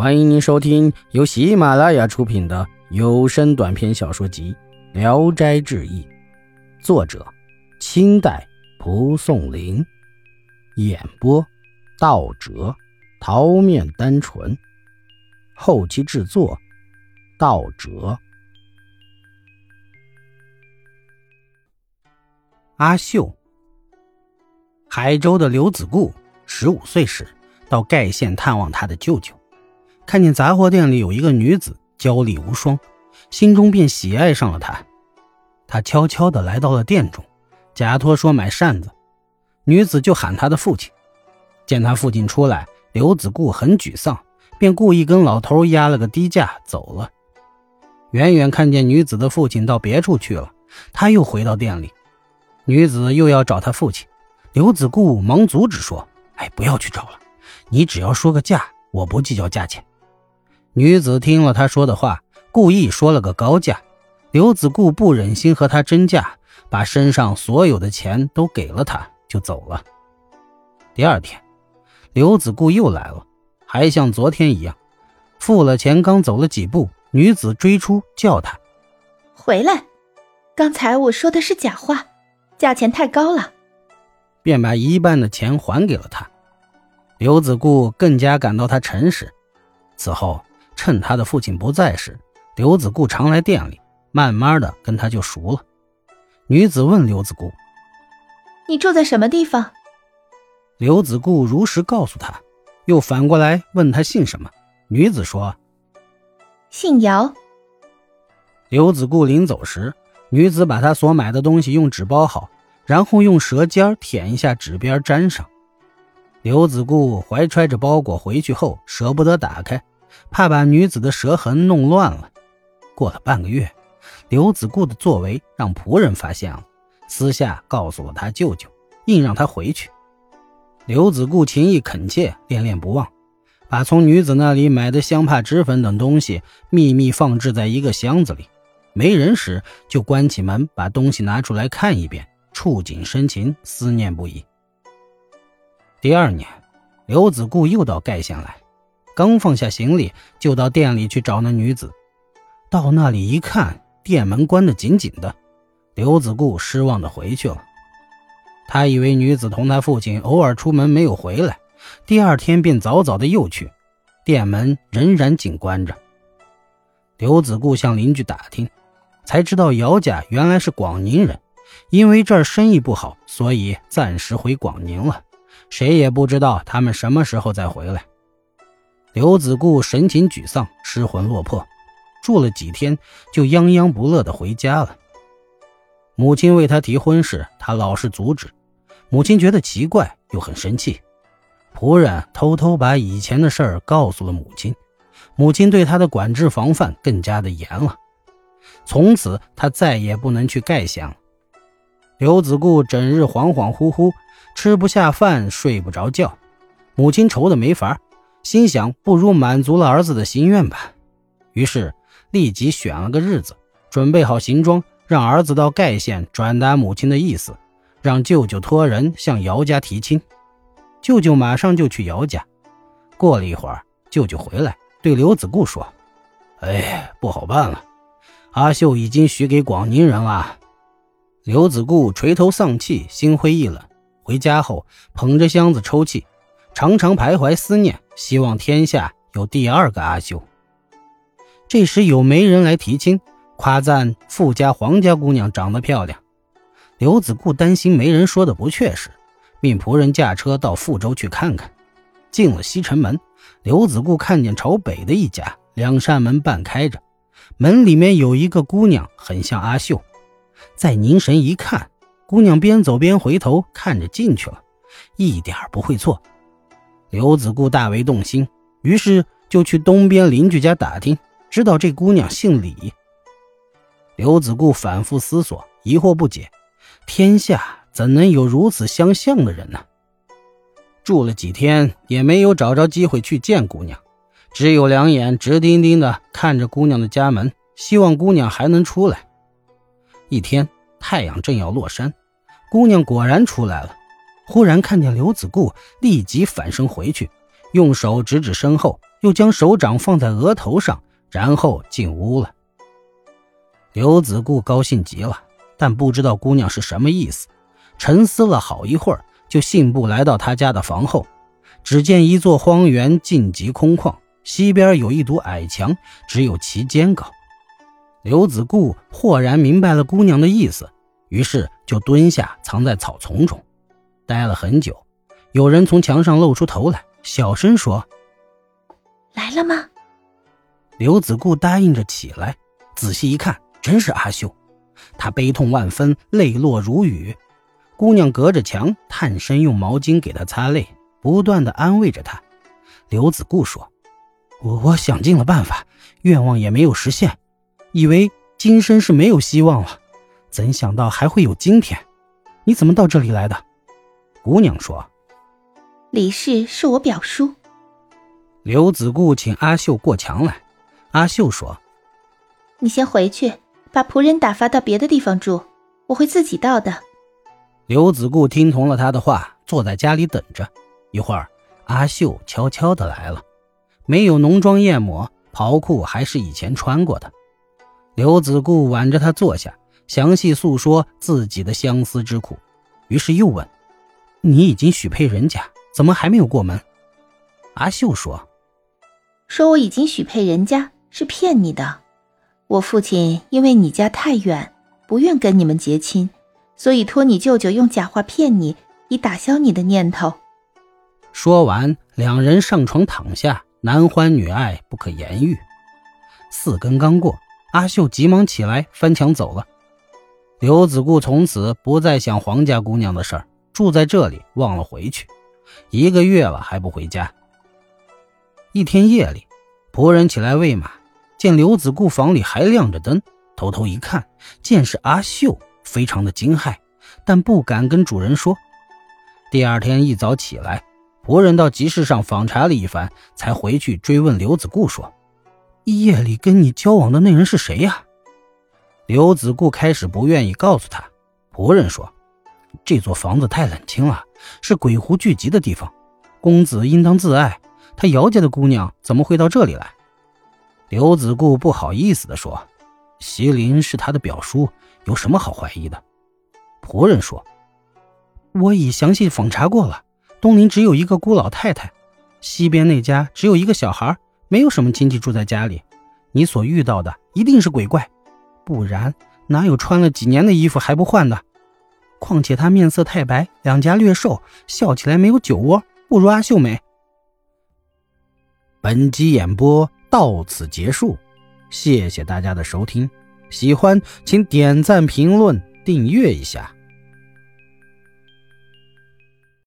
欢迎您收听由喜马拉雅出品的有声短篇小说集《聊斋志异》，作者：清代蒲松龄，演播：道哲、桃面单纯，后期制作：道哲。阿秀，海州的刘子固，十五岁时到盖县探望他的舅舅。看见杂货店里有一个女子娇丽无双，心中便喜爱上了她。他悄悄地来到了店中，假托说买扇子。女子就喊他的父亲。见他父亲出来，刘子固很沮丧，便故意跟老头压了个低价走了。远远看见女子的父亲到别处去了，他又回到店里。女子又要找他父亲，刘子固忙阻止说：“哎，不要去找了，你只要说个价，我不计较价钱。”女子听了他说的话，故意说了个高价。刘子固不忍心和他争价，把身上所有的钱都给了他，就走了。第二天，刘子固又来了，还像昨天一样，付了钱，刚走了几步，女子追出，叫他回来。刚才我说的是假话，价钱太高了，便把一半的钱还给了他。刘子固更加感到他诚实。此后。趁他的父亲不在时，刘子固常来店里，慢慢的跟他就熟了。女子问刘子固：“你住在什么地方？”刘子固如实告诉他，又反过来问他姓什么。女子说：“姓姚。”刘子固临走时，女子把他所买的东西用纸包好，然后用舌尖舔一下纸边，粘上。刘子固怀揣着包裹回去后，舍不得打开。怕把女子的舌痕弄乱了。过了半个月，刘子固的作为让仆人发现了，私下告诉了他舅舅，硬让他回去。刘子固情意恳切，恋恋不忘，把从女子那里买的香帕、脂粉等东西秘密放置在一个箱子里。没人时，就关起门，把东西拿出来看一遍，触景生情，思念不已。第二年，刘子固又到盖县来。刚放下行李，就到店里去找那女子。到那里一看，店门关得紧紧的。刘子固失望地回去了。他以为女子同他父亲偶尔出门没有回来，第二天便早早的又去，店门仍然紧关着。刘子固向邻居打听，才知道姚家原来是广宁人，因为这儿生意不好，所以暂时回广宁了。谁也不知道他们什么时候再回来。刘子固神情沮丧，失魂落魄，住了几天就泱泱不乐地回家了。母亲为他提婚事，他老是阻止。母亲觉得奇怪，又很生气。仆人偷偷把以前的事儿告诉了母亲，母亲对他的管制防范更加的严了。从此，他再也不能去盖县了。刘子固整日恍恍惚惚，吃不下饭，睡不着觉，母亲愁得没法。心想，不如满足了儿子的心愿吧。于是立即选了个日子，准备好行装，让儿子到盖县转达母亲的意思，让舅舅托人向姚家提亲。舅舅马上就去姚家。过了一会儿，舅舅回来，对刘子固说：“哎，不好办了，阿秀已经许给广宁人了。”刘子固垂头丧气，心灰意冷。回家后，捧着箱子抽泣。常常徘徊思念，希望天下有第二个阿秀。这时有媒人来提亲，夸赞富家黄家姑娘长得漂亮。刘子固担心媒人说的不确实，命仆人驾车到富州去看看。进了西城门，刘子固看见朝北的一家，两扇门半开着，门里面有一个姑娘，很像阿秀。再凝神一看，姑娘边走边回头看着进去了，一点不会错。刘子固大为动心，于是就去东边邻居家打听，知道这姑娘姓李。刘子固反复思索，疑惑不解：天下怎能有如此相像的人呢？住了几天，也没有找着机会去见姑娘，只有两眼直盯盯的看着姑娘的家门，希望姑娘还能出来。一天，太阳正要落山，姑娘果然出来了。忽然看见刘子固，立即反身回去，用手指指身后，又将手掌放在额头上，然后进屋了。刘子固高兴极了，但不知道姑娘是什么意思，沉思了好一会儿，就信步来到他家的房后。只见一座荒原尽极空旷，西边有一堵矮墙，只有其间高。刘子固豁然明白了姑娘的意思，于是就蹲下藏在草丛中，待了很久。有人从墙上露出头来，小声说：“来了吗？”刘子固答应着起来，仔细一看，真是阿秀。他悲痛万分，泪落如雨。姑娘隔着墙，探身用毛巾给他擦泪。不断的安慰着他，刘子固说：“我我想尽了办法，愿望也没有实现，以为今生是没有希望了，怎想到还会有今天？你怎么到这里来的？”姑娘说：“李氏是我表叔。”刘子固请阿秀过墙来，阿秀说：“你先回去，把仆人打发到别的地方住，我会自己到的。”刘子固听从了他的话，坐在家里等着。一会儿，阿秀悄悄的来了，没有浓妆艳抹，袍裤还是以前穿过的。刘子固挽着她坐下，详细诉说自己的相思之苦，于是又问：“你已经许配人家，怎么还没有过门？”阿秀说：“说我已经许配人家是骗你的。我父亲因为你家太远，不愿跟你们结亲，所以托你舅舅用假话骗你，以打消你的念头。”说完，两人上床躺下，男欢女爱，不可言喻。四更刚过，阿秀急忙起来翻墙走了。刘子固从此不再想黄家姑娘的事儿，住在这里，忘了回去。一个月了还不回家。一天夜里，仆人起来喂马，见刘子固房里还亮着灯，偷偷一看，见是阿秀，非常的惊骇，但不敢跟主人说。第二天一早起来。仆人到集市上访查了一番，才回去追问刘子固说：“夜里跟你交往的那人是谁呀？”刘子固开始不愿意告诉他。仆人说：“这座房子太冷清了，是鬼狐聚集的地方，公子应当自爱。他姚家的姑娘怎么会到这里来？”刘子固不好意思地说：“席林是他的表叔，有什么好怀疑的？”仆人说：“我已详细访查过了。”东林只有一个孤老太太，西边那家只有一个小孩，没有什么亲戚住在家里。你所遇到的一定是鬼怪，不然哪有穿了几年的衣服还不换的？况且他面色太白，两颊略瘦，笑起来没有酒窝，不如阿秀美。本集演播到此结束，谢谢大家的收听，喜欢请点赞、评论、订阅一下。